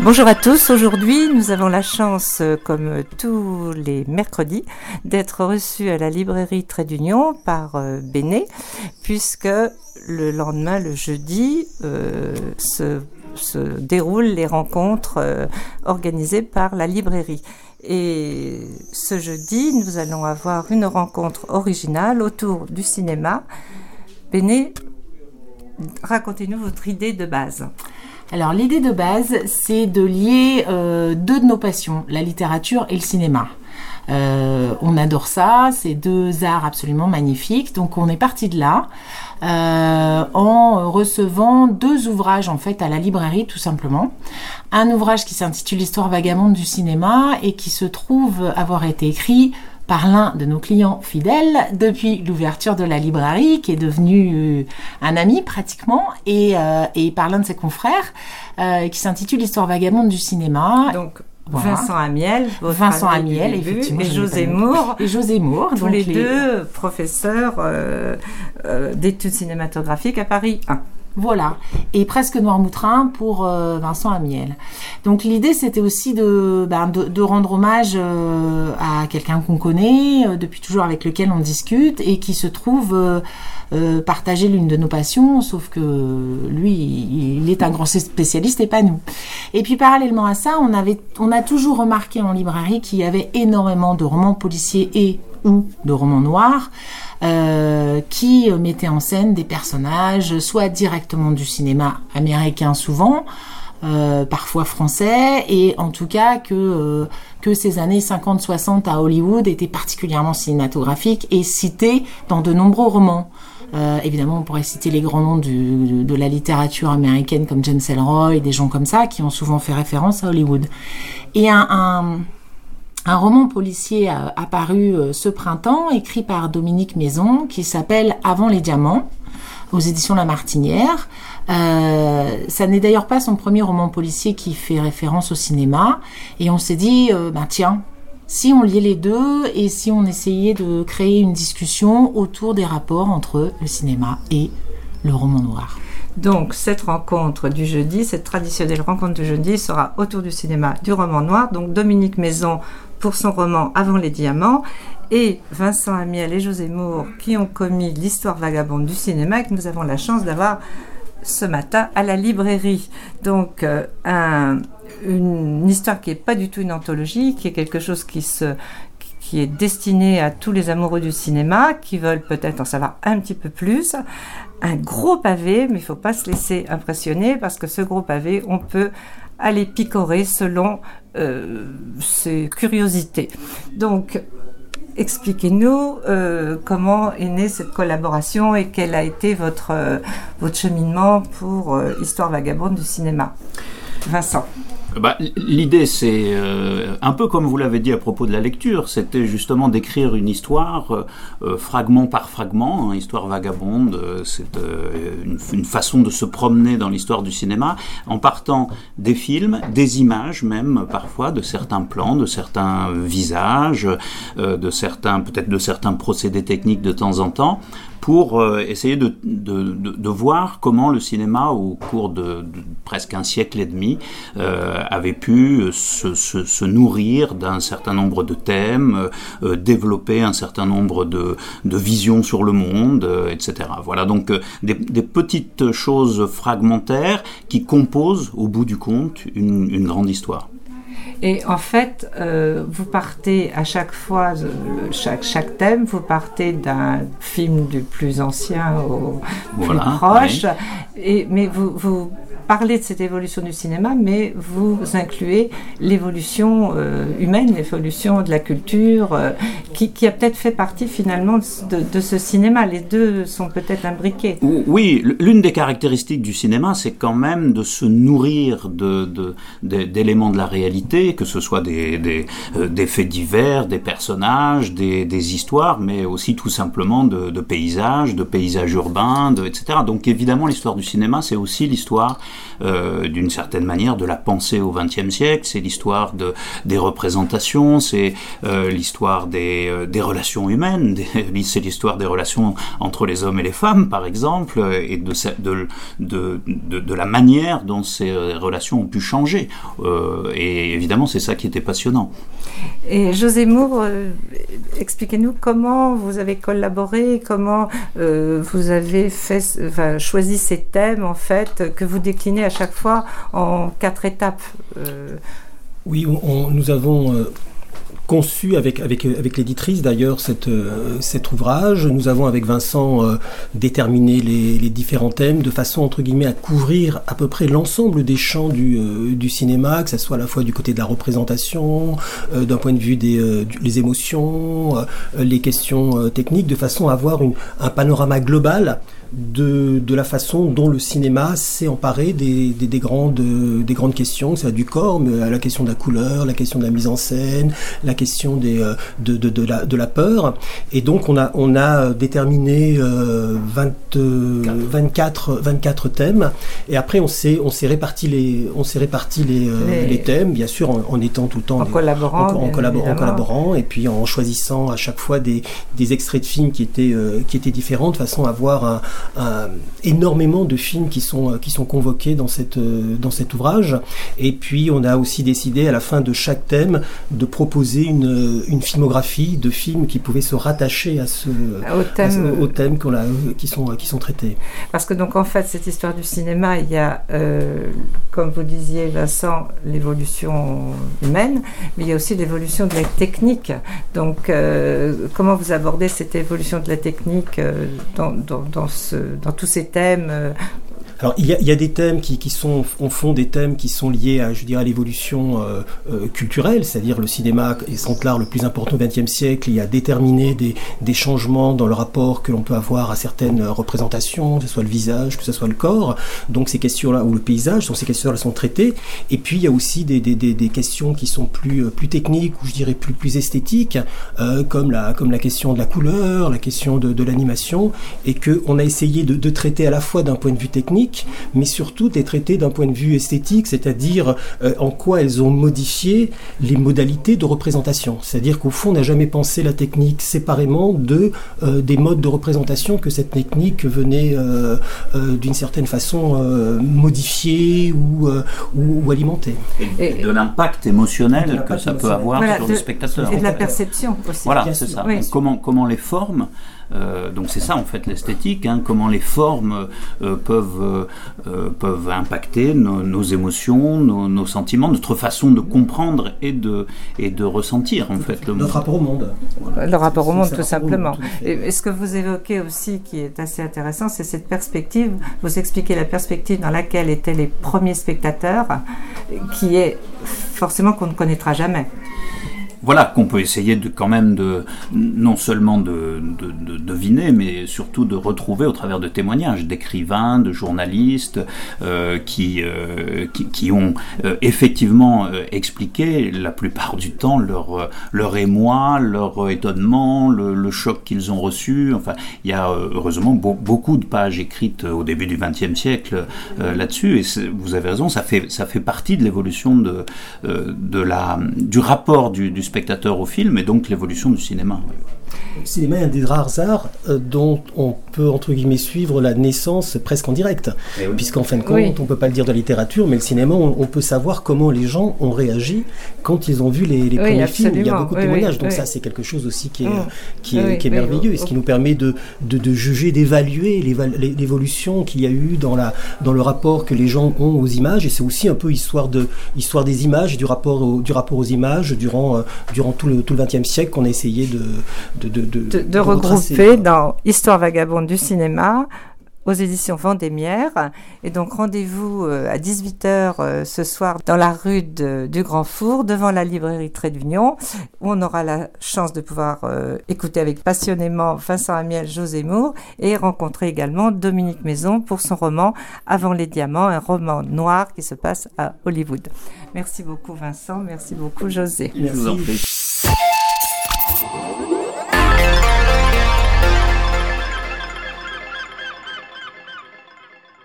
Bonjour à tous. Aujourd'hui, nous avons la chance, euh, comme tous les mercredis, d'être reçus à la librairie Trait d'Union par euh, Béné, puisque le lendemain, le jeudi, euh, se, se, déroulent les rencontres organisées par la librairie. Et ce jeudi, nous allons avoir une rencontre originale autour du cinéma. Béné, racontez-nous votre idée de base. Alors l'idée de base, c'est de lier euh, deux de nos passions, la littérature et le cinéma. Euh, on adore ça, c'est deux arts absolument magnifiques. Donc on est parti de là euh, en recevant deux ouvrages en fait à la librairie tout simplement. Un ouvrage qui s'intitule Histoire vagabonde du cinéma et qui se trouve avoir été écrit par l'un de nos clients fidèles depuis l'ouverture de la librairie, qui est devenu euh, un ami pratiquement, et, euh, et par l'un de ses confrères, euh, qui s'intitule Histoire vagabonde du cinéma. Donc, Vincent Amiel, Vincent Amiel, effectivement, et José Moore, et José Moore, tous les, deux professeurs euh, d'études cinématographiques à Paris 1. Voilà, et presque Noirmoutrin pour euh, Vincent Amiel. Donc l'idée c'était aussi de, ben, de, rendre hommage euh, à quelqu'un qu'on connaît, euh, depuis toujours avec lequel on discute, et qui se trouve partager l'une de nos passions, sauf que lui, il est un grand spécialiste et pas nous. Et puis parallèlement à ça, on, avait, on a toujours remarqué en librairie qu'il y avait énormément de romans policiers et ou de romans noirs. Euh, qui mettait en scène des personnages, soit directement du cinéma américain souvent, euh, parfois français, et en tout cas que, euh, que ces années 50-60 à Hollywood étaient particulièrement cinématographiques et citées dans de nombreux romans. Évidemment, on pourrait citer les grands noms de la littérature américaine comme James Ellroy, des gens comme ça, qui ont souvent fait référence à Hollywood. Et un un roman policier apparu euh, ce printemps, écrit par Dominique Maison, qui s'appelle Avant les diamants, aux éditions La Martinière. Euh, ça n'est d'ailleurs pas son premier roman policier qui fait référence au cinéma. Et on s'est dit, euh, ben tiens, si on liait les deux et si on essayait de créer une discussion autour des rapports entre le cinéma et le roman noir. Donc cette rencontre du jeudi, cette traditionnelle rencontre du jeudi sera autour du cinéma, du roman noir. Donc Dominique Maison pour son roman Avant les diamants et Vincent Amiel et José Moore qui ont commis l'histoire vagabonde du cinéma que nous avons la chance d'avoir ce matin à la librairie. Donc euh, une histoire qui n'est pas du tout une anthologie, qui est quelque chose qui se qui est destiné à tous les amoureux du cinéma qui veulent peut-être en savoir un petit peu plus. Un gros pavé, mais il ne faut pas se laisser impressionner parce que ce gros pavé, on peut aller picorer selon euh, ses curiosités. Donc, expliquez-nous euh, comment est née cette collaboration et quel a été votre, euh, votre cheminement pour Histoire vagabonde du cinéma? Vincent. Bah, L'idée, c'est euh, un peu comme vous l'avez dit à propos de la lecture, c'était justement d'écrire une histoire euh, euh, fragment par fragment, hein, histoire vagabonde, c'est une, une, façon de se promener dans l'histoire du cinéma, en partant des films, des images même parfois, de certains plans, de certains visages, de certains peut-être de certains procédés techniques de temps en temps, pour euh, essayer de, voir comment le cinéma, au cours de, presque un siècle et demi, euh, avait pu se, nourrir d'un certain nombre de thèmes, euh, développer un certain nombre de, visions sur le monde, etc. Voilà donc des, des, petites choses fragmentaires qui composent, au bout du compte, une grande histoire. Et en fait, euh, vous partez à chaque fois, euh, chaque, chaque thème, vous partez d'un film du plus ancien au plus proche. Et, mais vous, vous parlez de cette évolution du cinéma, mais vous incluez l'évolution euh, humaine, l'évolution de la culture, euh, qui, a peut-être fait partie finalement de, ce cinéma. Les deux sont peut-être imbriqués. Oui, l'une des caractéristiques du cinéma, c'est quand même de se nourrir d'éléments de, la réalité, que ce soit des, euh, faits divers, des personnages, des, histoires, mais aussi tout simplement de, paysages, de paysages urbains, etc. Donc évidemment, l'histoire du cinéma, c'est aussi l'histoire d'une certaine manière de la pensée au XXe siècle. C'est l'histoire de, des représentations, c'est l'histoire des, des relations humaines, c'est l'histoire des relations entre les hommes et les femmes, par exemple, et de, la manière dont ces relations ont pu changer. et évidemment, c'est ça qui était passionnant. Et José Moore, euh, expliquez-nous comment vous avez collaboré, comment euh, vous avez choisi ces thèmes en fait que vous déclinez à chaque fois en quatre étapes. Euh. Oui, nous avons conçu avec, avec, avec l'éditrice d'ailleurs euh, cet ouvrage. Nous avons avec Vincent euh, déterminé les, les, différents thèmes de façon entre guillemets à couvrir à peu près l'ensemble des champs du, euh, du, cinéma, que ce soit à la fois du côté de la représentation, d'un point de vue des les émotions, les questions techniques, de façon à avoir un panorama global de, de, la façon dont le cinéma s'est emparé des, des, des, grandes, des grandes questions, c'est du corps, mais à la question de la couleur, la question de la mise en scène, la question des, euh, de, de, de, la, de la peur. Et donc on a, on a déterminé euh, 20, 24, 24 thèmes. Et après on s'est, on s'est réparti, les, on s'est réparti les, euh, les... thèmes, bien sûr en, en, étant tout le temps en, collaborant, en, en collaborant, collaborant, et puis en choisissant à chaque fois des, des extraits de films qui étaient, euh, qui étaient différents, de façon à avoir un euh, énormément de films qui sont, euh, qui sont convoqués dans, cette, euh, dans cet ouvrage. Et puis on a aussi décidé à la fin de chaque thème de proposer une, une filmographie de films qui pouvaient se rattacher à ce, au thème, à, aux thèmes qu'on a, qui, sont, qui sont traités. Parce que donc en fait cette histoire du cinéma, il y a, euh, comme vous disiez Vincent, l'évolution humaine, mais il y a aussi l'évolution de la technique. Donc euh, comment vous abordez cette évolution de la technique euh, dans, dans, dans ce dans tous ces thèmes euh, alors il y, a, il y a, des thèmes qui, qui, sont au fond des thèmes qui sont liés à je dirais à l'évolution euh, euh, culturelle, c'est-à-dire le cinéma est l'art le plus important au XXe siècle, il a déterminé des, des changements dans le rapport que l'on peut avoir à certaines représentations, que ce soit le visage, que ce soit le corps. Donc ces questions-là ou le paysage, donc ces questions-là sont traitées. Et puis il y a aussi des, des, des, questions qui sont plus plus techniques ou je dirais plus plus esthétiques, euh, comme la comme la question de la couleur, la question de, de l'animation, et que on a essayé de, de traiter à la fois d'un point de vue technique mais surtout des traités d'un point de vue esthétique, c'est-à-dire euh, en quoi elles ont modifié les modalités de représentation. C'est-à-dire qu'au fond, on n'a jamais pensé la technique séparément de euh, des modes de représentation que cette technique venait euh, euh d'une certaine façon euh, modifier ou, euh, ou, ou, alimenter. Et, et de l'impact émotionnel que ça peut avoir voilà, sur de, le spectateur. Et de la perception aussi. Voilà, c'est ça. Oui. Comment, comment les formes euh, donc c'est ça en fait l'esthétique, hein, comment les formes euh, peuvent, euh, peuvent impacter nos, nos émotions, nos, nos, sentiments, notre façon de comprendre et de, et de ressentir en fait le notre monde. rapport au monde. Voilà. Le rapport au monde tout simplement. Monde, tout et, et, ce que vous évoquez aussi qui est assez intéressant, c'est cette perspective, vous expliquez la perspective dans laquelle étaient les premiers spectateurs, qui est forcément qu'on ne connaîtra jamais voilà qu'on peut essayer de quand même de non seulement de, de, de, deviner, mais surtout de retrouver au travers de témoignages d'écrivains, de journalistes euh, qui, euh, qui, qui ont euh, effectivement expliqué la plupart du temps leur leur émoi, leur étonnement, le, choc qu'ils ont reçu. Enfin, il y a heureusement be beaucoup de pages écrites au début du XXe siècle là-dessus. Et vous avez raison, ça fait ça fait partie de l'évolution de de la du rapport du, du spectateur au film et donc l'évolution du cinéma. Le cinéma est un des rares arts euh, dont on peut, entre guillemets, suivre la naissance presque en direct. Oui. Puisqu'en fin de compte, oui. on ne peut pas le dire de la littérature, mais le cinéma, on, on, peut savoir comment les gens ont réagi quand ils ont vu les, les oui, premiers absolument. films. Il y a beaucoup de témoignages. Donc ça, c'est quelque chose aussi qui est, mmh. qui est, qui est merveilleux et ce qui nous permet de, de, de juger, d'évaluer l'évolution qu'il y a eu dans, la, dans le rapport que les gens ont aux images. Et c'est aussi un peu histoire, de, histoire des images, du rapport, au, du rapport aux images durant, euh, durant tout le, tout le XXe siècle qu'on a essayé de, de, de, de, de, de regrouper dans Histoire vagabonde du cinéma aux éditions Vendémiaire. Et donc rendez-vous euh, à 18h euh, ce soir dans la rue de, du Grand Four, devant la librairie Trait d'Union, où on aura la chance de pouvoir euh, écouter avec passionnément Vincent Amiel, José Moore, et rencontrer également Dominique Maison pour son roman Avant les diamants, un roman noir qui se passe à Hollywood. Merci beaucoup Vincent, merci beaucoup José. Merci.